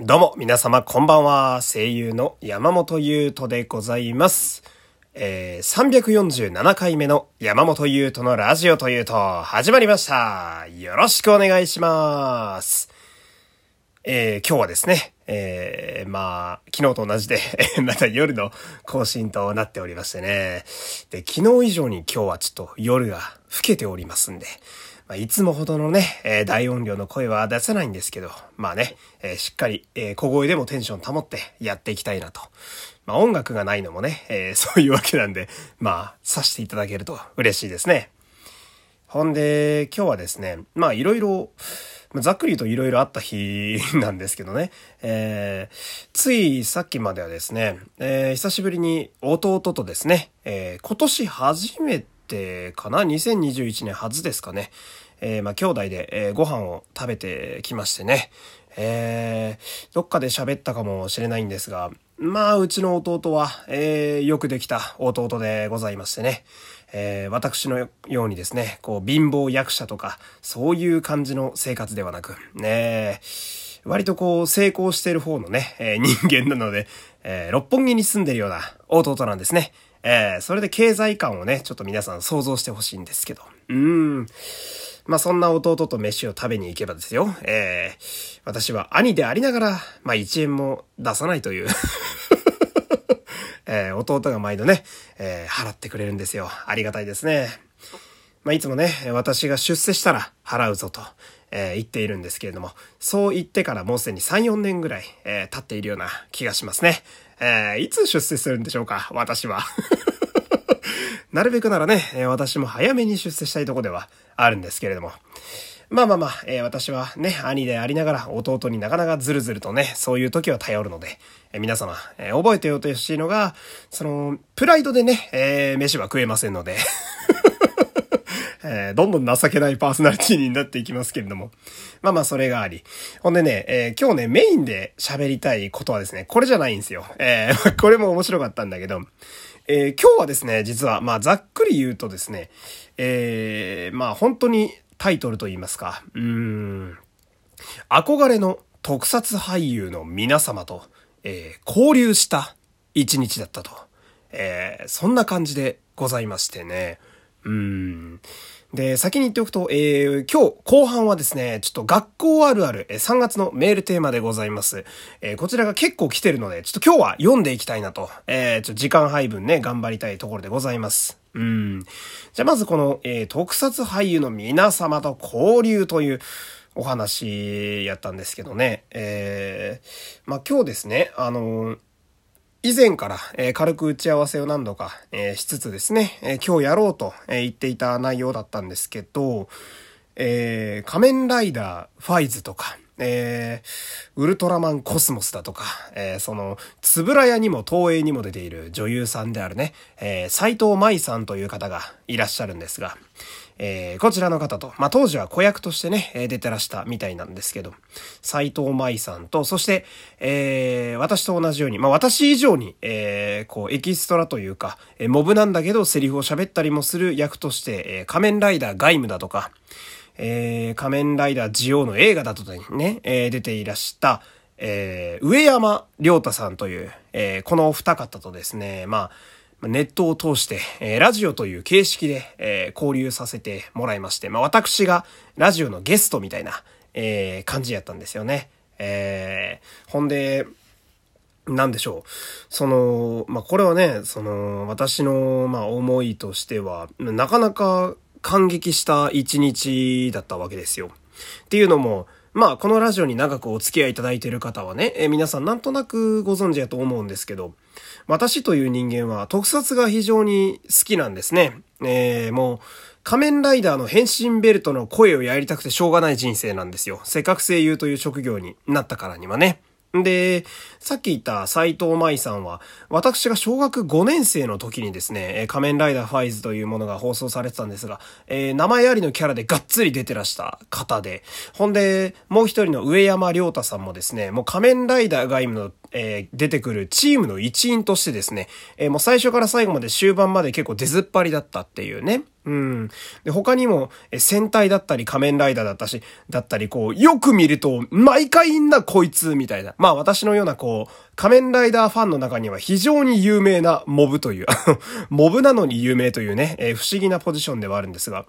どうも、皆様こんばんは。声優の山本優斗でございます。えー、347回目の山本優斗のラジオというと、始まりました。よろしくお願いします。えー、今日はですね、えー、まあ、昨日と同じで、また夜の更新となっておりましてね。で、昨日以上に今日はちょっと夜が更けておりますんで、まあ、いつもほどのね、えー大音量の声は出せないんですけど、まあね、えーしっかり、えー小声でもテンション保ってやっていきたいなと。まあ音楽がないのもね、え そういうわけなんで、まあ、さしていただけると嬉しいですね。ほんで、今日はですね、まあいろいろ、ざっくり言うといろいろあった日なんですけどね、えーついさっきまではですね、えー久しぶりに弟とですね、えー今年初めてかな ?2021 年初ですかね。えーまあ兄弟で、えーご飯を食べてきましてね、えーどっかで喋ったかもしれないんですが、まあ、うちの弟は、えーよくできた弟でございましてね。えー私のようにですね、こう、貧乏役者とか、そういう感じの生活ではなく、ね割とこう、成功してる方のね、えー人間なので、えー六本木に住んでるような弟なんですね。えーそれで経済感をね、ちょっと皆さん想像してほしいんですけど。うーん。まあそんな弟と飯を食べに行けばですよ。えー私は兄でありながら、まあ1円も出さないという。えー弟が毎度ね、えー払ってくれるんですよ。ありがたいですね。まあ、いつもね、私が出世したら払うぞと、えー言っているんですけれども、そう言ってからもうすでに3、4年ぐらい、えー経っているような気がしますね。えーいつ出世するんでしょうか？私は。なるべくならね、私も早めに出世したいとこではあるんですけれども。まあまあまあ、私はね、兄でありながら弟になかなかずるずるとね、そういう時は頼るので、皆様、覚えておいてほしいのが、その、プライドでね、飯は食えませんので、えーどんどん情けないパーソナリティになっていきますけれども。まあまあ、それがあり。ほんでね、えー今日ね、メインで喋りたいことはですね、これじゃないんですよ。えー これも面白かったんだけど、えー今日はですね、実は、まあ、ざっくり言うとですね、えーまあ、本当にタイトルと言いますか、うん、憧れの特撮俳優の皆様と、えー交流した一日だったと。えーそんな感じでございましてね。うん。で、先に言っておくと、えー今日後半はですね、ちょっと学校あるある、え3月のメールテーマでございます。えーこちらが結構来てるので、ちょっと今日は読んでいきたいなと、えーちょっと時間配分ね、頑張りたいところでございます。うん。じゃまずこの、えー特撮俳優の皆様と交流という、お話やったんですけどね。えー、まあ、今日ですね、あのー以前から、え軽く打ち合わせを何度か、えしつつですね、え今日やろうと、え言っていた内容だったんですけど、えー仮面ライダーファイズとか、えーウルトラマンコスモスだとか、えーその、つぶらやにも東映にも出ている女優さんであるね、えー斎藤舞さんという方がいらっしゃるんですが、えーこちらの方と、まあ、当時は子役としてね、えー出てらしたみたいなんですけど、斎藤舞さんと、そして、えー私と同じように、まあ、私以上に、えーこう、エキストラというか、えーモブなんだけど、セリフを喋ったりもする役として、えー仮面ライダーガイムだとか、えー仮面ライダージオウの映画だとね、えー出ていらした、えー上山良太さんという、えーこのお二方とですね、まあ、ネットを通して、えーラジオという形式で、えー交流させてもらいまして、まあ私がラジオのゲストみたいな、えー感じやったんですよね。えーほんで、なんでしょう。その、まあ、これはね、その、私の、まあ、思いとしては、なかなか感激した一日だったわけですよ。っていうのも、まあ、このラジオに長くお付き合いいただいている方はね、え皆さんなんとなくご存知やと思うんですけど、私という人間は特撮が非常に好きなんですね。えー、もう、仮面ライダーの変身ベルトの声をやりたくてしょうがない人生なんですよ。せっかく声優という職業になったからにはね。で、さっき言った斎藤舞さんは、私が小学5年生の時にですね、仮面ライダーファイズというものが放送されてたんですが、えー名前ありのキャラでがっつり出てらした方で、ほんで、もう一人の上山良太さんもですね、もう仮面ライダーが今の、えー、出てくるチームの一員としてですね、えー、もう最初から最後まで終盤まで結構出ずっぱりだったっていうね。うん。で、他にも、え戦隊だったり仮面ライダーだったし、だったりこう、よく見ると、毎回いんなこいつ、みたいな。まあ私のようなこう、仮面ライダーファンの中には非常に有名なモブという、モブなのに有名というね、えー、不思議なポジションではあるんですが、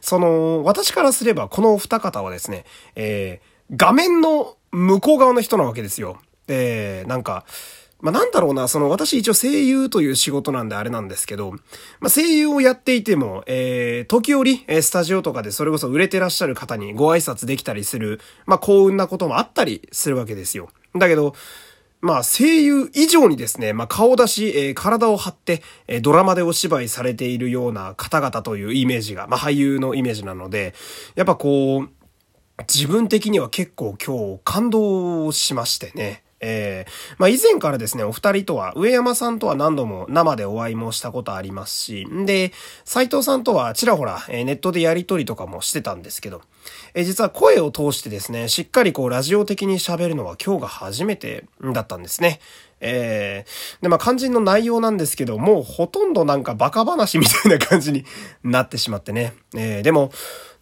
その、私からすればこのお二方はですね、えー、画面の向こう側の人なわけですよ。えー、なんか、まあ、なんだろうな、その、私一応声優という仕事なんであれなんですけど、まあ、声優をやっていても、えー、時折、えスタジオとかでそれこそ売れてらっしゃる方にご挨拶できたりする、まあ、幸運なこともあったりするわけですよ。だけど、まあ、声優以上にですね、まあ、顔出し、えー、体を張って、えー、ドラマでお芝居されているような方々というイメージが、まあ、俳優のイメージなので、やっぱこう、自分的には結構今日感動しましてね。えー、まあ以前からですね、お二人とは、上山さんとは何度も生でお会いもしたことありますし、んで、斎藤さんとはちらほら、えー、ネットでやりとりとかもしてたんですけど、えー、実は声を通してですね、しっかりこうラジオ的に喋るのは今日が初めてだったんですね。えー、で、まあ肝心の内容なんですけど、もうほとんどなんかバカ話みたいな感じになってしまってね。えー、でも、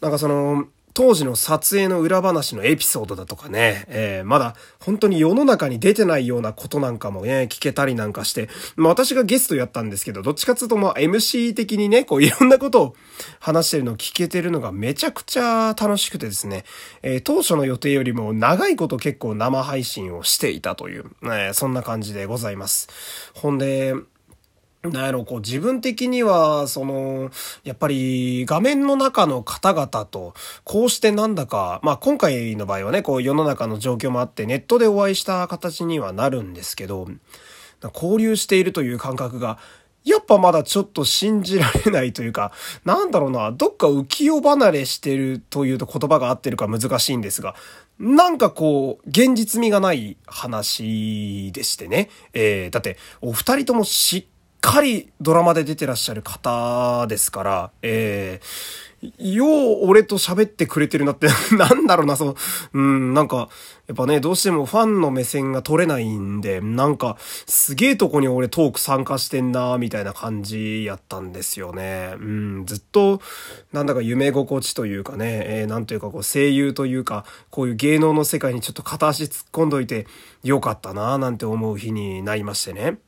なんかその、当時の撮影の裏話のエピソードだとかね、えー、まだ本当に世の中に出てないようなことなんかもね、聞けたりなんかして、まあ私がゲストやったんですけど、どっちかっていうとまあ MC 的にね、こういろんなことを話してるのを聞けてるのがめちゃくちゃ楽しくてですね、えー、当初の予定よりも長いこと結構生配信をしていたという、えー、そんな感じでございます。ほんで、なんやろ、こう自分的には、その、やっぱり画面の中の方々と、こうしてなんだか、まあ今回の場合はね、こう世の中の状況もあってネットでお会いした形にはなるんですけど、交流しているという感覚が、やっぱまだちょっと信じられないというか、なんだろうな、どっか浮世離れしてるというと言葉が合ってるか難しいんですが、なんかこう、現実味がない話でしてね。えー、だって、お二人ともしっかりドラマで出てらっしゃる方ですから、えー、よう俺と喋ってくれてるなって なんだろうな、その、うん、なんか、やっぱね、どうしてもファンの目線が取れないんで、なんか、すげえとこに俺トーク参加してんな、みたいな感じやったんですよね。うん、ずっと、なんだか夢心地というかね、えー、なんというかこう声優というか、こういう芸能の世界にちょっと片足突っ込んどいてよかったな、なんて思う日になりましてね。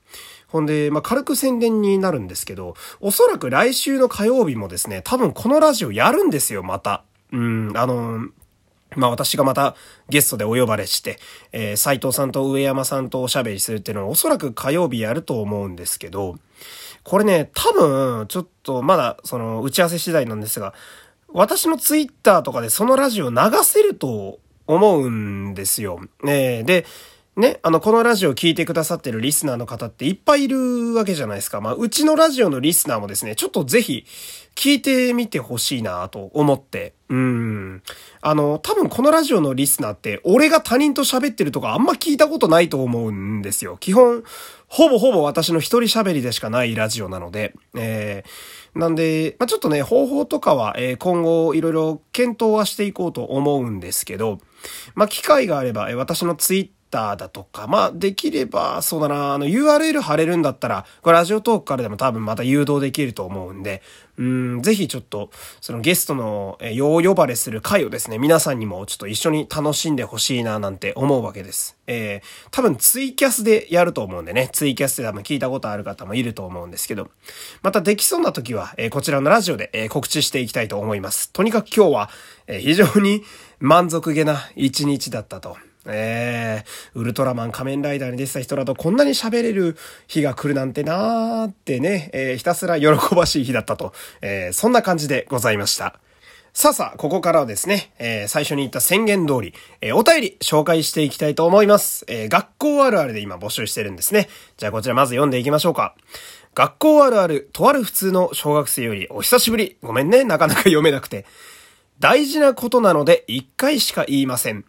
ほんで、まあ、軽く宣伝になるんですけど、おそらく来週の火曜日もですね、多分このラジオやるんですよ、また。うん、あの、まあ私がまたゲストでお呼ばれして、えー、斉藤さんと上山さんとおしゃべりするっていうのはおそらく火曜日やると思うんですけど、これね、多分、ちょっとまだその打ち合わせ次第なんですが、私のツイッターとかでそのラジオ流せると思うんですよ。えー、で、ね、あの、このラジオを聞いてくださってるリスナーの方っていっぱいいるわけじゃないですか。まあ、うちのラジオのリスナーもですね、ちょっとぜひ聞いてみてほしいなと思って。うん。あの、多分このラジオのリスナーって、俺が他人と喋ってるとかあんま聞いたことないと思うんですよ。基本、ほぼほぼ私の一人喋りでしかないラジオなので、えー、なんで、まあ、ちょっとね、方法とかは、えー、今後いろいろ検討はしていこうと思うんですけど、まあ、機会があれば、えー、私のツイッターだとか、まあ、できれば、そうだな、あの、URL 貼れるんだったら、これラジオトークからでも多分また誘導できると思うんで、うん、ぜひちょっと、そのゲストの、え、よう呼ばれする回をですね、皆さんにもちょっと一緒に楽しんでほしいな、なんて思うわけです。えー、多分ツイキャスでやると思うんでね、ツイキャスで多分聞いたことある方もいると思うんですけど、またできそうな時は、えー、こちらのラジオで、えー、告知していきたいと思います。とにかく今日は、え非常に満足げな一日だったと。えー、ウルトラマン仮面ライダーに出てた人だとこんなに喋れる日が来るなんてなーってね、えー、ひたすら喜ばしい日だったと、えー、そんな感じでございました。さあさあ、ここからはですね、えー、最初に言った宣言通り、えー、お便り紹介していきたいと思います。えー、学校あるあるで今募集してるんですね。じゃあこちらまず読んでいきましょうか。学校あるある、とある普通の小学生よりお久しぶり。ごめんね、なかなか読めなくて。大事なことなので一回しか言いません。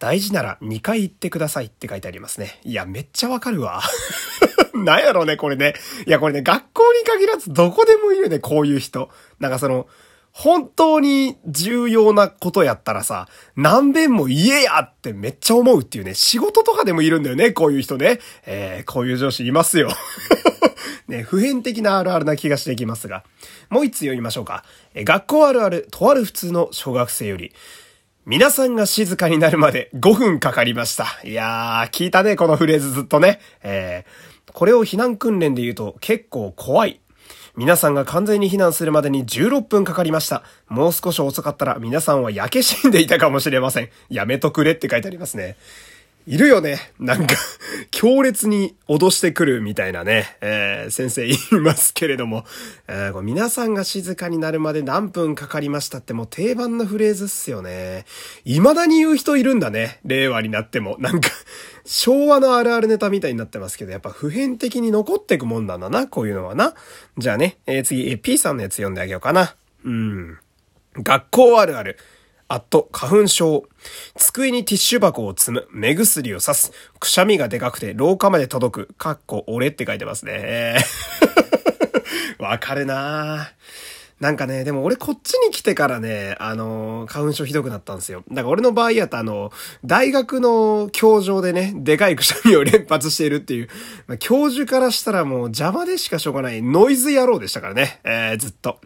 大事なら2回言ってくださいって書いてありますね。いや、めっちゃわかるわ。なんやろうね、これね。いや、これね、学校に限らずどこでもいるね、こういう人。なんかその、本当に重要なことやったらさ、何遍も言えやってめっちゃ思うっていうね、仕事とかでもいるんだよね、こういう人ね。えー、こういう上司いますよ。ね、普遍的なあるあるな気がしてきますが。もう一つ読みましょうか。え学校あるある、とある普通の小学生より。皆さんが静かになるまで5分かかりました。いやー、聞いたね、このフレーズずっとね。えー、これを避難訓練で言うと結構怖い。皆さんが完全に避難するまでに16分かかりました。もう少し遅かったら皆さんは焼け死んでいたかもしれません。やめとくれって書いてありますね。いるよね。なんか 強烈に脅してくるみたいなね、えー、先生言いますけれども、えー、皆さんが静かになるまで何分かかりましたってもう定番のフレーズっすよね。未だに言う人いるんだね。令和になっても。なんか昭和のあるあるネタみたいになってますけど、やっぱ普遍的に残ってくもんなんだな、こういうのはな。じゃあね、えー、次、え P さんのやつ読んであげようかな。うん。学校あるある。あっと、花粉症。机にティッシュ箱を積む。目薬を刺す。くしゃみがでかくて廊下まで届く。かっこ、俺って書いてますね。わかるななんかね、でも俺こっちに来てからね、あの、花粉症ひどくなったんですよ。だから俺の場合やとあの、大学の教場でね、でかいくしゃみを連発しているっていう、まあ、教授からしたらもう邪魔でしかしょうがないノイズ野郎でしたからね、えー、ずっと。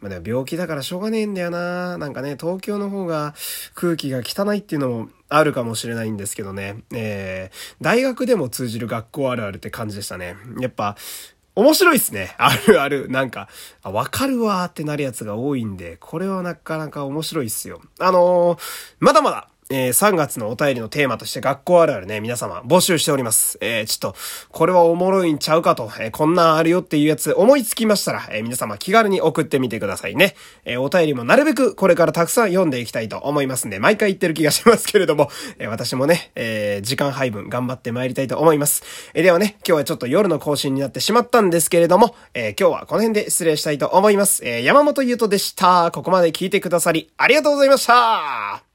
まあでも病気だからしょうがねえんだよな。なんかね、東京の方が空気が汚いっていうのもあるかもしれないんですけどね。えー、大学でも通じる学校あるあるって感じでしたね。やっぱ、面白いっすね。あるある。なんか、あ、わかるわーってなるやつが多いんで、これはなかなか面白いっすよ。あのー、まだまだ、えー、3月のお便りのテーマとして学校あるあるね、皆様募集しております。えー、ちょっと、これはおもろいんちゃうかと、えー、こんなんあるよっていうやつ思いつきましたら、えー、皆様気軽に送ってみてくださいね。えー、お便りもなるべくこれからたくさん読んでいきたいと思いますんで、毎回言ってる気がしますけれども、えー、私もね、えー、時間配分頑張って参りたいと思います。えー、ではね、今日はちょっと夜の更新になってしまったんですけれども、えー、今日はこの辺で失礼したいと思います。えー、山本優斗でした。ここまで聞いてくださり、ありがとうございました